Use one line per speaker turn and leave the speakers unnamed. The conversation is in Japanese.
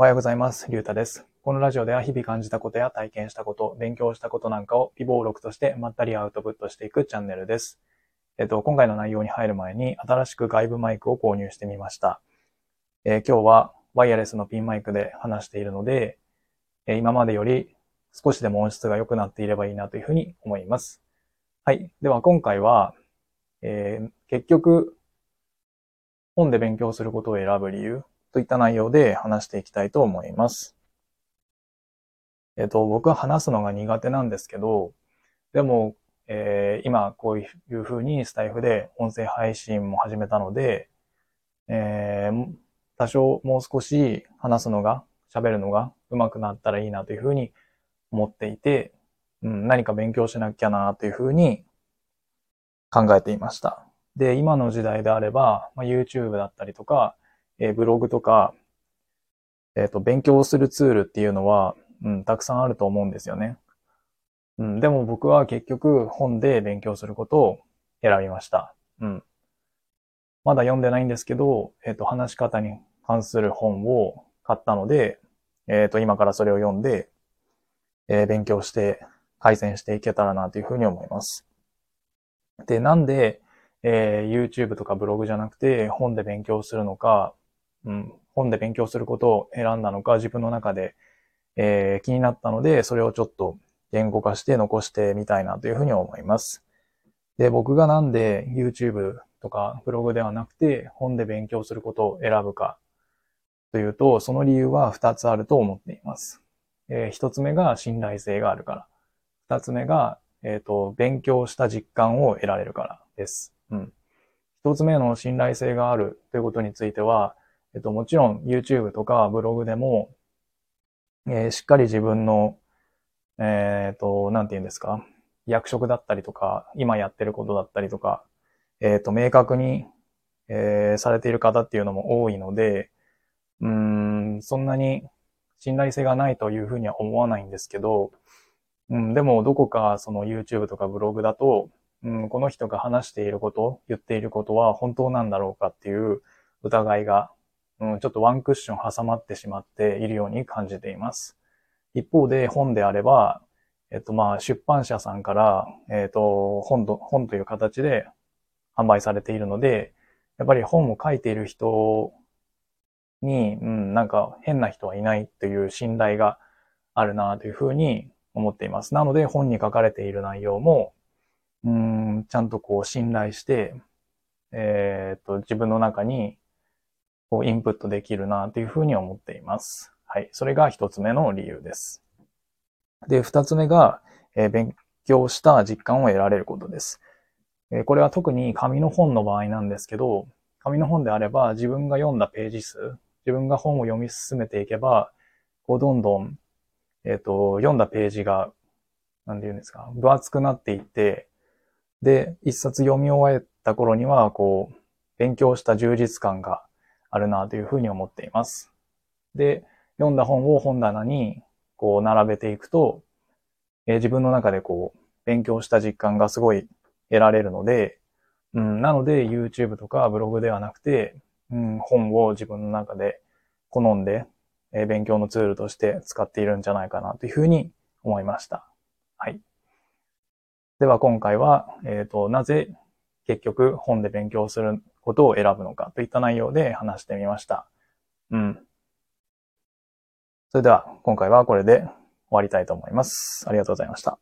おはようございます。りゅうたです。このラジオでは日々感じたことや体験したこと、勉強したことなんかを微暴録としてまったりアウトプットしていくチャンネルです。えっと、今回の内容に入る前に新しく外部マイクを購入してみました。えー、今日はワイヤレスのピンマイクで話しているので、えー、今までより少しでも音質が良くなっていればいいなというふうに思います。はい。では今回は、えー、結局、本で勉強することを選ぶ理由といった内容で話していきたいと思います。えっ、と、僕は話すのが苦手なんですけど、でも、えー、今こういうふうにスタイフで音声配信も始めたので、えー、多少もう少し話すのが、喋るのが上手くなったらいいなというふうに思っていて、うん、何か勉強しなきゃなというふうに考えていました。で、今の時代であれば、まあ、YouTube だったりとか、えー、ブログとか、えっ、ー、と、勉強するツールっていうのは、うん、たくさんあると思うんですよね。うん、でも僕は結局本で勉強することを選びました。うん。まだ読んでないんですけど、えっ、ー、と、話し方に関する本を買ったので、えっ、ー、と、今からそれを読んで、えー、勉強して改善していけたらなというふうに思います。で、なんで、えー、YouTube とかブログじゃなくて本で勉強するのか、うん、本で勉強することを選んだのか、自分の中で、えー、気になったので、それをちょっと言語化して残してみたいなというふうに思います。で、僕がなんで YouTube とかブログではなくて本で勉強することを選ぶかというと、その理由は2つあると思っています。えー、1つ目が信頼性があるから。2つ目が、えっ、ー、と、勉強した実感を得られるからです。うん。1つ目の信頼性があるということについては、えっと、もちろん YouTube とかブログでも、えー、しっかり自分の、えっ、ー、と、なんて言うんですか、役職だったりとか、今やってることだったりとか、えっ、ー、と、明確に、え、されている方っていうのも多いので、うん、そんなに信頼性がないというふうには思わないんですけど、うん、でもどこかその YouTube とかブログだと、うん、この人が話していること、言っていることは本当なんだろうかっていう疑いがうん、ちょっとワンクッション挟まってしまっているように感じています。一方で本であれば、えっとまあ出版社さんから、えっと本と、本という形で販売されているので、やっぱり本を書いている人に、うん、なんか変な人はいないという信頼があるなというふうに思っています。なので本に書かれている内容も、うん、ちゃんとこう信頼して、えー、っと、自分の中にこうインプットできるなというふうに思っています。はい。それが一つ目の理由です。で、二つ目が、えー、勉強した実感を得られることです。えー、これは特に紙の本の場合なんですけど、紙の本であれば自分が読んだページ数、自分が本を読み進めていけば、こうどんどん、えっ、ー、と、読んだページが、なんて言うんですか、分厚くなっていって、で、一冊読み終えた頃には、こう、勉強した充実感があるなというふうに思っています。で、読んだ本を本棚にこう並べていくと、えー、自分の中でこう勉強した実感がすごい得られるので、うん、なので YouTube とかブログではなくて、うん、本を自分の中で好んで、えー、勉強のツールとして使っているんじゃないかなというふうに思いました。はい。では今回は、えっ、ー、と、なぜ結局本で勉強することを選ぶのかといった内容で話してみました。うん。それでは今回はこれで終わりたいと思います。ありがとうございました。